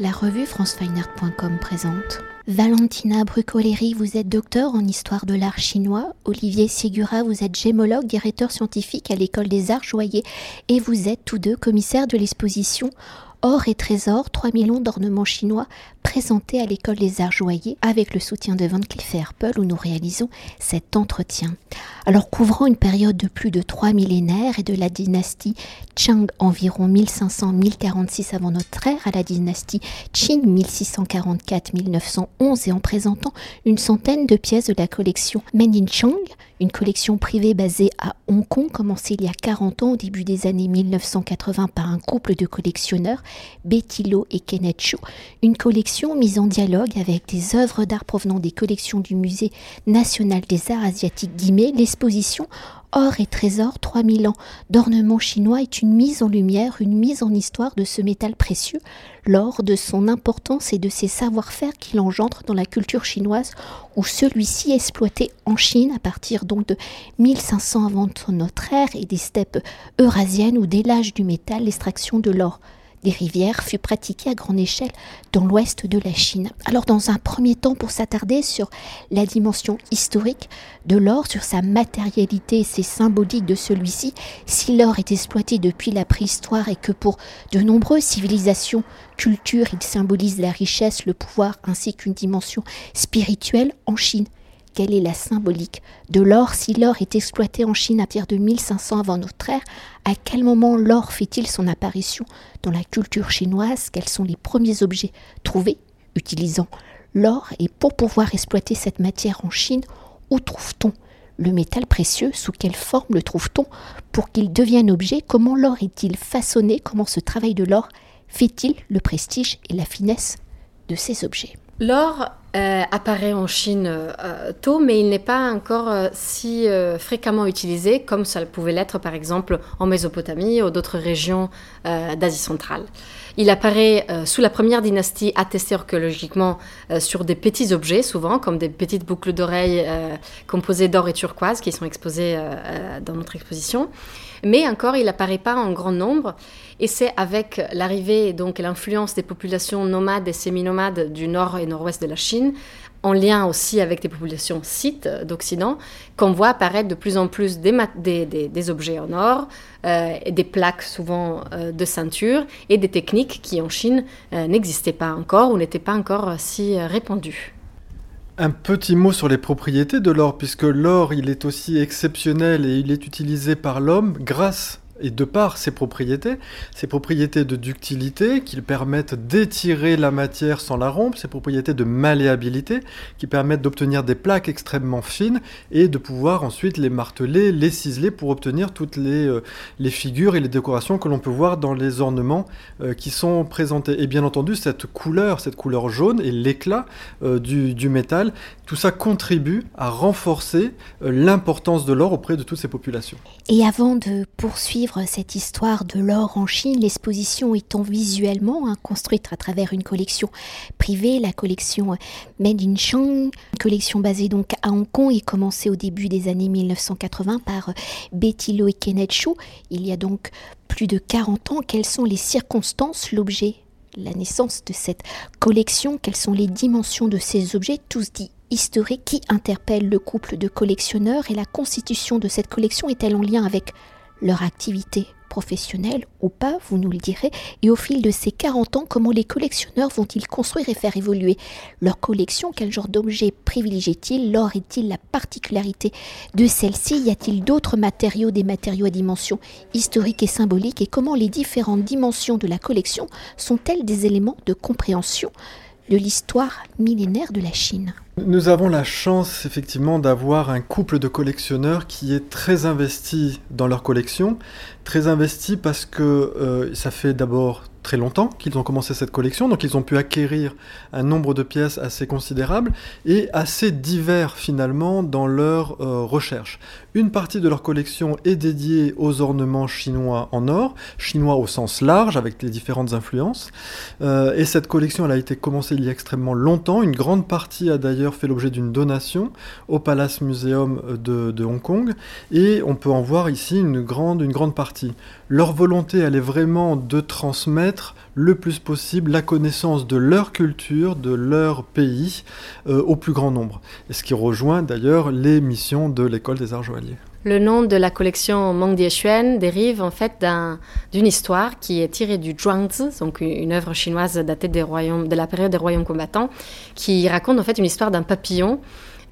La revue francefineart.com présente Valentina Brucoleri, vous êtes docteur en histoire de l'art chinois. Olivier Segura, vous êtes gémologue, directeur scientifique à l'école des arts joyers. Et vous êtes tous deux commissaires de l'exposition Or et trésor, 3 millions d'ornements chinois présentés à l'école des arts joyers avec le soutien de Van Cleef Arpels où nous réalisons cet entretien. Alors couvrant une période de plus de trois millénaires et de la dynastie Chang environ 1500-1046 avant notre ère à la dynastie Qing 1644-1911 et en présentant une centaine de pièces de la collection Men Chang, une collection privée basée à Hong Kong commencée il y a 40 ans au début des années 1980 par un couple de collectionneurs, Betty Lo et Kenneth une collection mise en dialogue avec des œuvres d'art provenant des collections du Musée national des arts asiatiques l'exposition Or et trésor 3000 ans d'ornements chinois est une mise en lumière, une mise en histoire de ce métal précieux, l'or, de son importance et de ses savoir-faire qu'il engendre dans la culture chinoise, où celui-ci exploité en Chine à partir donc de 1500 avant notre ère et des steppes eurasiennes où dès l'âge du métal l'extraction de l'or des rivières fut pratiquée à grande échelle dans l'ouest de la Chine. Alors dans un premier temps, pour s'attarder sur la dimension historique de l'or, sur sa matérialité et ses symboliques de celui-ci, si l'or est exploité depuis la préhistoire et que pour de nombreuses civilisations, cultures, il symbolise la richesse, le pouvoir ainsi qu'une dimension spirituelle en Chine, quelle est la symbolique de l'or si l'or est exploité en Chine à partir de 1500 avant notre ère? À quel moment l'or fait-il son apparition dans la culture chinoise? Quels sont les premiers objets trouvés utilisant l'or? Et pour pouvoir exploiter cette matière en Chine, où trouve-t-on le métal précieux? Sous quelle forme le trouve-t-on pour qu'il devienne objet? Comment l'or est-il façonné? Comment ce travail de l'or fait-il le prestige et la finesse de ces objets L'or euh, apparaît en Chine euh, tôt, mais il n'est pas encore euh, si fréquemment utilisé comme ça pouvait l'être par exemple en Mésopotamie ou d'autres régions d'Asie centrale. Il apparaît sous la première dynastie attestée archéologiquement sur des petits objets, souvent comme des petites boucles d'oreilles composées d'or et turquoise qui sont exposées dans notre exposition. Mais encore, il n'apparaît pas en grand nombre. Et c'est avec l'arrivée, donc l'influence des populations nomades et semi-nomades du nord et nord-ouest de la Chine, en lien aussi avec des populations scythes d'Occident, qu'on voit apparaître de plus en plus des, objets en or, euh, des plaques souvent euh, de ceinture et des techniques qui en Chine euh, n'existaient pas encore ou n'étaient pas encore si répandues. Un petit mot sur les propriétés de l'or, puisque l'or, il est aussi exceptionnel et il est utilisé par l'homme grâce et de par ses propriétés, ses propriétés de ductilité qui permettent d'étirer la matière sans la rompre, ses propriétés de malléabilité qui permettent d'obtenir des plaques extrêmement fines et de pouvoir ensuite les marteler, les ciseler pour obtenir toutes les, euh, les figures et les décorations que l'on peut voir dans les ornements euh, qui sont présentés. Et bien entendu, cette couleur, cette couleur jaune et l'éclat euh, du, du, métal, tout ça contribue à renforcer l'importance de l'or auprès de toutes ces populations. Et avant de poursuivre cette histoire de l'or en Chine, l'exposition étant visuellement hein, construite à travers une collection privée, la collection Made in Chang, une collection basée donc à Hong Kong et commencée au début des années 1980 par Betty Lo et Kenneth Chu. Il y a donc plus de 40 ans, quelles sont les circonstances, l'objet la naissance de cette collection, quelles sont les dimensions de ces objets, tous dits historiques, qui interpellent le couple de collectionneurs. Et la constitution de cette collection est-elle en lien avec leur activité professionnelle ou pas, vous nous le direz, et au fil de ces 40 ans, comment les collectionneurs vont-ils construire et faire évoluer leur collection? Quel genre d'objets privilégient-ils? L'or est-il la particularité de celle-ci? Y a-t-il d'autres matériaux, des matériaux à dimension historique et symbolique? Et comment les différentes dimensions de la collection sont-elles des éléments de compréhension de l'histoire millénaire de la Chine. Nous avons la chance effectivement d'avoir un couple de collectionneurs qui est très investi dans leur collection, très investi parce que euh, ça fait d'abord très longtemps qu'ils ont commencé cette collection, donc ils ont pu acquérir un nombre de pièces assez considérable et assez divers finalement dans leur euh, recherche. Une partie de leur collection est dédiée aux ornements chinois en or, chinois au sens large avec les différentes influences, euh, et cette collection elle a été commencée il y a extrêmement longtemps, une grande partie a d'ailleurs fait l'objet d'une donation au Palace Museum de, de, Hong Kong, et on peut en voir ici une grande, une grande partie. Leur volonté elle est vraiment de transmettre le plus possible la connaissance de leur culture, de leur pays, euh, au plus grand nombre. Et ce qui rejoint d'ailleurs les missions de l'école des arts joailliers. Le nom de la collection Meng Xuan dérive en fait d'une histoire qui est tirée du Zhuangzi, donc une œuvre chinoise datée des royaumes, de la période des royaumes combattants, qui raconte en fait une histoire d'un papillon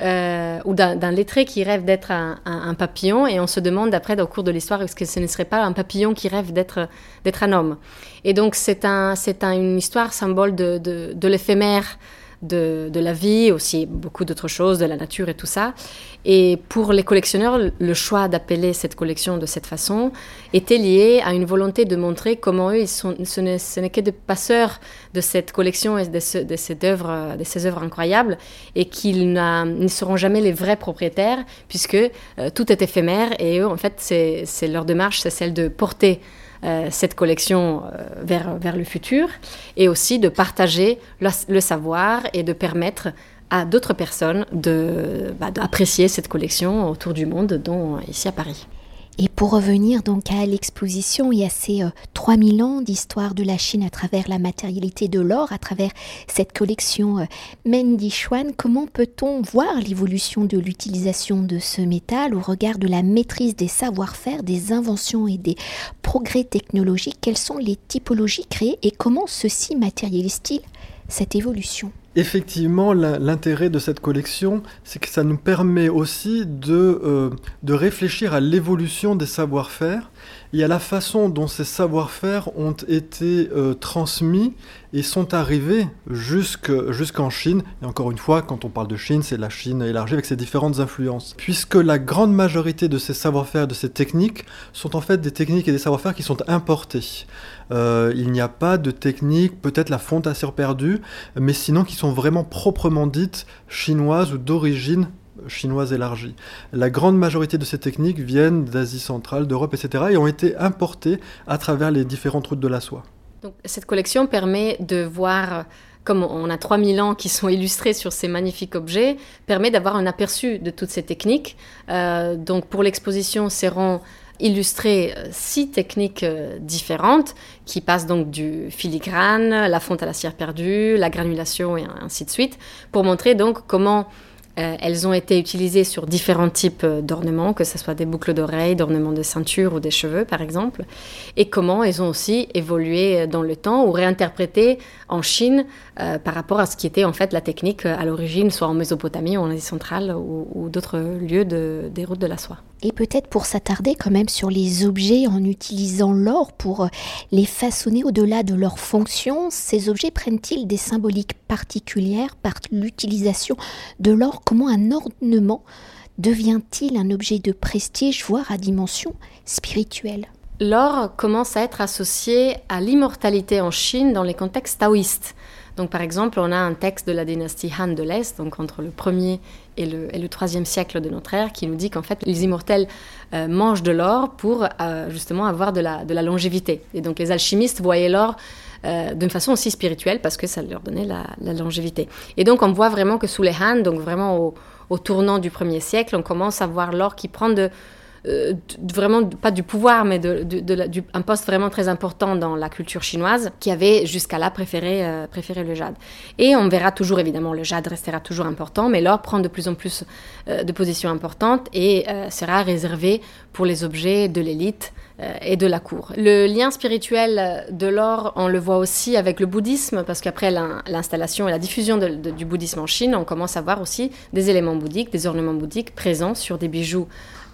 euh, ou d'un lettré qui rêve d'être un, papillon et on se demande après au cours de l'histoire est-ce que ce ne serait pas un papillon qui rêve d'être un homme? Et donc c'est un, une histoire symbole de, de l'éphémère de, la vie, aussi beaucoup d'autres choses, de la nature et tout ça. Et pour les collectionneurs, le choix d'appeler cette collection de cette façon était lié à une volonté de montrer comment eux, ils sont, ce n'est que des passeurs de cette collection et de, ces œuvres, de ces œuvres incroyables, et qu'ils ne seront jamais les vrais propriétaires, puisque euh, tout est éphémère, et eux, en fait, c'est leur démarche, c'est celle de porter euh, cette collection euh, vers, vers le futur et aussi de partager le, savoir et de permettre à d'autres personnes bah, d'apprécier cette collection autour du monde, dont ici à Paris. Et pour revenir donc à l'exposition et à ces 3000 euh, ans d'histoire de la Chine à travers la matérialité de l'or, à travers cette collection euh, Mendi Xuan, comment peut-on voir l'évolution de l'utilisation de ce métal au regard de la maîtrise des savoir-faire, des inventions et des progrès technologiques? Quelles sont les typologies créées et comment ceci matérialise-t-il cette évolution? Effectivement, l'intérêt de cette collection, c'est que ça nous permet aussi de, euh, réfléchir à l'évolution des savoir-faire et à la façon dont ces savoir-faire ont été euh, transmis et sont arrivés jusqu'en Chine. Et encore une fois, quand on parle de Chine, c'est la Chine élargie avec ses différentes influences. Puisque la grande majorité de ces savoir-faire, de ces techniques, sont en fait des techniques et des savoir-faire qui sont importés. Euh, il n'y a pas de technique, peut-être la fonte perdue, mais sinon qui sont vraiment proprement dites chinoises ou d'origine chinoise élargie. La grande majorité de ces techniques viennent d'Asie centrale, d'Europe, etc. et ont été importées à travers les différentes routes de la soie. Donc, cette collection permet de voir, comme on a 3000 ans qui sont illustrés sur ces magnifiques objets, permet d'avoir un aperçu de toutes ces techniques. Euh, donc pour l'exposition seront illustrées euh, six techniques euh, différentes qui passent donc du filigrane, la fonte à la cire perdue, la granulation et ainsi de suite, pour montrer donc comment euh, elles ont été utilisées sur différents types euh, d'ornements, que ce soit des boucles d'oreilles, d'ornements de ceinture ou des cheveux, par exemple, et comment elles ont aussi évolué euh, dans le temps ou réinterprété en Chine par rapport à ce qui était en fait la technique à l'origine, soit en Mésopotamie ou en Asie centrale ou, d'autres lieux des routes de la soie. Et peut-être pour s'attarder quand même sur les objets en utilisant l'or pour les façonner au-delà de leur fonction, ces objets prennent-ils des symboliques particulières par l'utilisation de l'or? Comment un ornement devient-il un objet de prestige, voire à dimension spirituelle? L'or commence à être associé à l'immortalité en Chine dans les contextes taoïstes. Donc, par exemple, on a un texte de la dynastie Han de l'Est, donc entre le 1er et le, 3e siècle de notre ère, qui nous dit qu'en fait, les immortels euh, mangent de l'or pour euh, justement avoir de la, longévité. Et donc, les alchimistes voyaient l'or euh, d'une façon aussi spirituelle parce que ça leur donnait la, longévité. Et donc on voit vraiment que sous les Han, donc vraiment au, tournant du 1er siècle, on commence à voir l'or qui prend de, euh, vraiment pas du pouvoir, mais un poste vraiment très important dans la culture chinoise, qui avait jusqu'à là préféré, euh, préféré le jade. Et on verra toujours, évidemment, le jade restera toujours important, mais l'or prend de plus en plus euh, de positions importantes et sera réservé pour les objets de l'élite et de la cour. Le lien spirituel de l'or, on le voit aussi avec le bouddhisme, parce qu'après l'installation et la diffusion du bouddhisme en Chine, on commence à voir aussi des éléments bouddhiques, des ornements bouddhiques présents sur des bijoux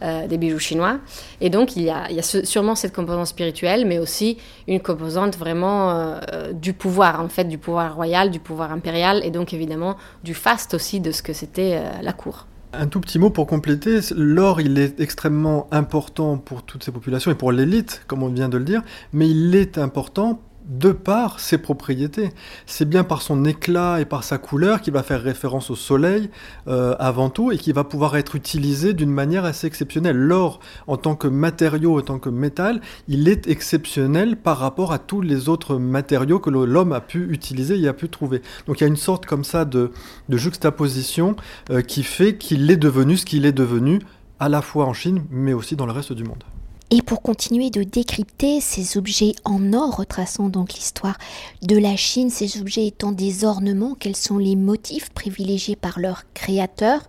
euh, des bijoux chinois. Et donc, il y, a, sûrement cette composante spirituelle, mais aussi une composante vraiment euh, du pouvoir, en fait, du pouvoir royal, du pouvoir impérial, et donc évidemment du faste aussi de ce que c'était euh, la cour. Un tout petit mot pour compléter, l'or il est extrêmement important pour toutes ces populations et pour l'élite, comme on vient de le dire, mais il est important de par ses propriétés. C'est bien par son éclat et par sa couleur qui va faire référence au soleil euh, avant tout et qui va pouvoir être utilisé d'une manière assez exceptionnelle. L'or, en tant que matériau, en tant que métal, il est exceptionnel par rapport à tous les autres matériaux que l'homme a pu utiliser et a pu trouver. Donc il y a une sorte comme ça de, juxtaposition euh, qui fait qu'il est devenu ce qu'il est devenu à la fois en Chine mais aussi dans le reste du monde. Et pour continuer de décrypter ces objets en or, retraçant donc l'histoire de la Chine, ces objets étant des ornements, quels sont les motifs privilégiés par leurs créateurs?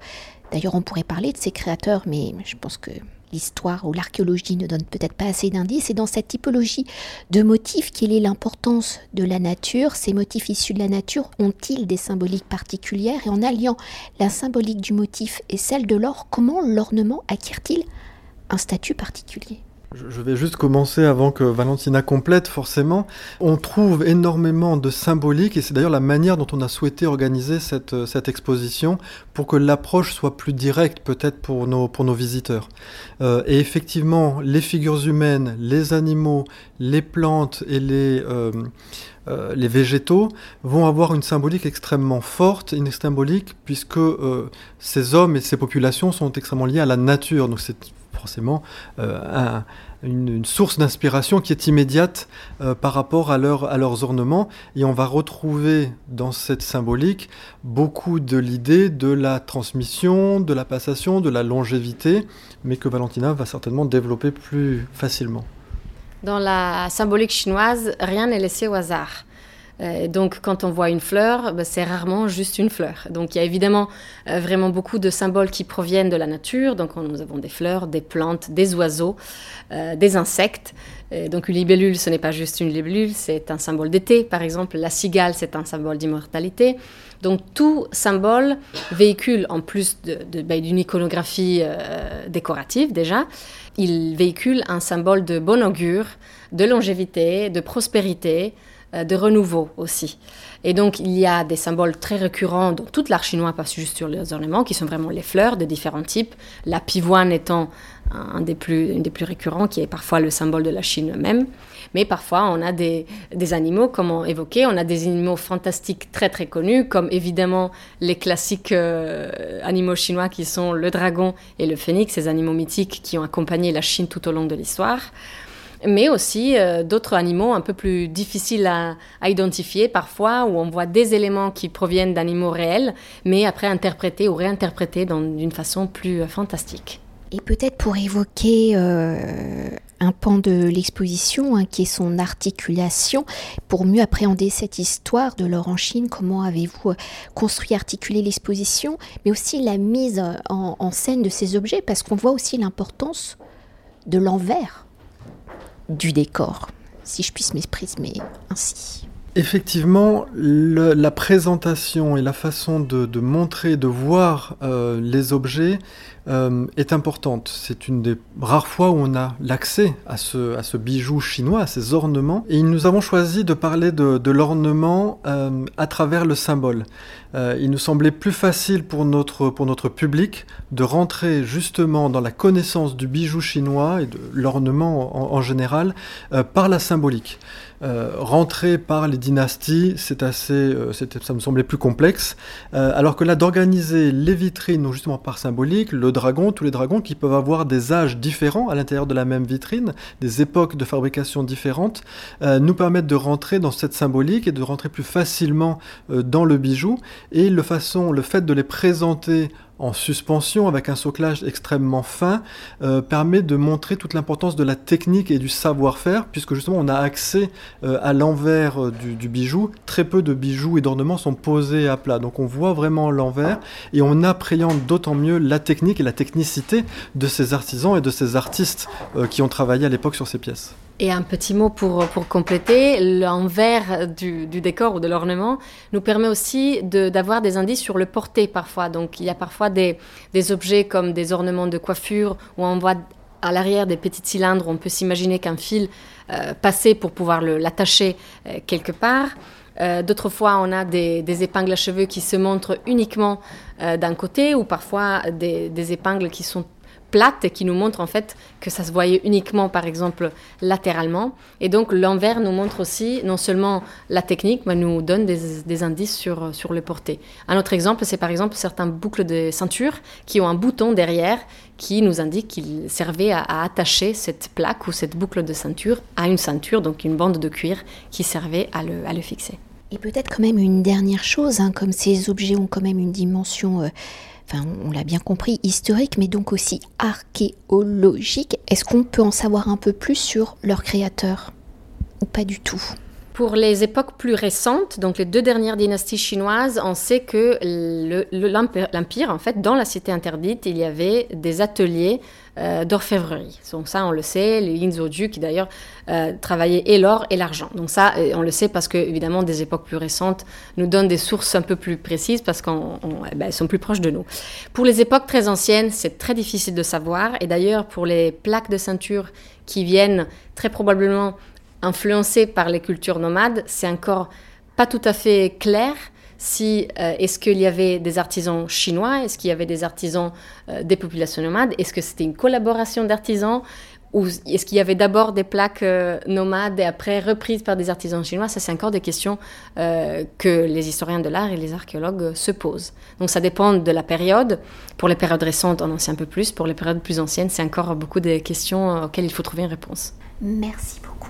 D'ailleurs, on pourrait parler de ces créateurs, mais je pense que l'histoire ou l'archéologie ne donne peut-être pas assez d'indices. Et dans cette typologie de motifs, quelle est l'importance de la nature? Ces motifs issus de la nature ont-ils des symboliques particulières? Et en alliant la symbolique du motif et celle de l'or, comment l'ornement acquiert-il un statut particulier? Je vais juste commencer avant que Valentina complète, forcément. On trouve énormément de symbolique, et c'est d'ailleurs la manière dont on a souhaité organiser cette, cette exposition pour que l'approche soit plus directe, peut-être pour nos, pour nos visiteurs. Euh, et effectivement, les figures humaines, les animaux, les plantes et les, euh, euh, les végétaux vont avoir une symbolique extrêmement forte, une symbolique puisque ces hommes et ces populations sont extrêmement liés à la nature. Donc c'est forcément euh, une, source d'inspiration qui est immédiate euh, par rapport à, à leurs ornements. Et on va retrouver dans cette symbolique beaucoup de l'idée de la transmission, de la passation, de la longévité, mais que Valentina va certainement développer plus facilement. Dans la symbolique chinoise, rien n'est laissé au hasard. Euh, donc quand on voit une fleur, ben, c'est rarement juste une fleur. Donc il y a évidemment euh, vraiment beaucoup de symboles qui proviennent de la nature. Donc nous avons des fleurs, des plantes, des oiseaux, euh, des insectes. donc une libellule, ce n'est pas juste une libellule, c'est un symbole d'été. Par exemple, la cigale, c'est un symbole d'immortalité. Donc tout symbole véhicule, en plus ben, d'une iconographie décorative déjà, il véhicule un symbole de bon augure, de longévité, de prospérité, de renouveau aussi. Et donc, il y a des symboles très récurrents dans toute l'art chinois, pas juste sur les ornements, qui sont vraiment les fleurs de différents types. La pivoine étant un des plus, des plus récurrents, qui est parfois le symbole de la Chine même. Mais parfois, on a des, des, animaux, comme on évoquait, on a des animaux fantastiques très très connus, comme évidemment les classiques euh, animaux chinois qui sont le dragon et le phénix, ces animaux mythiques qui ont accompagné la Chine tout au long de l'histoire mais aussi euh, d'autres animaux un peu plus difficiles à, identifier parfois, où on voit des éléments qui proviennent d'animaux réels, mais après interprétés ou réinterprétés d'une façon plus euh, fantastique. Et peut-être pour évoquer euh, un pan de l'exposition, hein, qui est son articulation, pour mieux appréhender cette histoire de l'or Chine, comment avez-vous construit, articulé l'exposition, mais aussi la mise en scène de ces objets, parce qu'on voit aussi l'importance de l'envers du décor, si je puisse m'exprimer ainsi. Effectivement, la présentation et la façon de, montrer, de voir euh, les objets euh, est importante. C'est une des rares fois où on a l'accès à ce, bijou chinois, à ces ornements. Et nous avons choisi de parler de, l'ornement euh, à travers le symbole. il nous semblait plus facile pour notre public de rentrer justement dans la connaissance du bijou chinois et de l'ornement en, général par la symbolique. Euh, rentrer par les dynasties, c'est assez, euh, ça me semblait plus complexe. Euh, alors que là, d'organiser les vitrines, justement par symbolique, le dragon, tous les dragons qui peuvent avoir des âges différents à l'intérieur de la même vitrine, des époques de fabrication différentes, nous permettent de rentrer dans cette symbolique et de rentrer plus facilement dans le bijou. Et le, façon, le fait de les présenter en suspension avec un soclage extrêmement fin euh, permet de montrer toute l'importance de la technique et du savoir-faire puisque justement on a accès euh, à l'envers euh, du, bijou. Très peu de bijoux et d'ornements sont posés à plat. Donc on voit vraiment l'envers et on appréhende d'autant mieux la technique et la technicité de ces artisans et de ces artistes qui ont travaillé à l'époque sur ces pièces. Et un petit mot pour, pour compléter, l'envers du, décor ou de l'ornement nous permet aussi d'avoir des indices sur le porté parfois. Donc il y a parfois des, des objets comme des ornements de coiffure où on voit à l'arrière des petits cylindres, on peut s'imaginer qu'un fil euh, passait pour pouvoir l'attacher euh, quelque part. Euh, d'autres fois, on a des, des, épingles à cheveux qui se montrent uniquement d'un côté ou parfois des, des épingles qui sont plate et qui nous montre en fait que ça se voyait uniquement par exemple latéralement. Et donc l'envers nous montre aussi non seulement la technique, mais nous donne des, indices sur, sur le porté. Un autre exemple, c'est par exemple certains boucles de ceinture qui ont un bouton derrière qui nous indique qu'il servait à, attacher cette plaque ou cette boucle de ceinture à une ceinture, donc une bande de cuir qui servait à le, à le fixer. Et peut-être quand même une dernière chose, hein, comme ces objets ont quand même une dimension... Euh, on l'a bien compris, historique, mais donc aussi archéologique. Est-ce qu'on peut en savoir un peu plus sur leurs créateurs ou pas du tout? Pour les époques plus récentes, donc les deux dernières dynasties chinoises, on sait que l'Empire, en fait, dans la cité interdite, il y avait des ateliers euh, d'orfèvrerie. Donc ça, on le sait, les Yinzhou qui d'ailleurs euh, travaillaient et l'or et l'argent. Donc ça, euh, on le sait parce que, évidemment, des époques plus récentes nous donnent des sources un peu plus précises parce qu'elles eh ben, sont plus proches de nous. Pour les époques très anciennes, c'est très difficile de savoir. Et d'ailleurs, pour les plaques de ceinture qui viennent très probablement influencé par les cultures nomades, c'est encore pas tout à fait clair si euh, est-ce qu'il y avait des artisans chinois, est-ce qu'il y avait des artisans euh, des populations nomades, est-ce que c'était une collaboration d'artisans? Ou est-ce qu'il y avait d'abord des plaques euh, nomades et après reprises par des artisans chinois? Ça, c'est encore des questions que les historiens de l'art et les archéologues se posent. Donc ça dépend de la période. Pour les périodes récentes, on en sait un peu plus. Pour les périodes plus anciennes, c'est encore beaucoup de questions auxquelles il faut trouver une réponse. Merci beaucoup.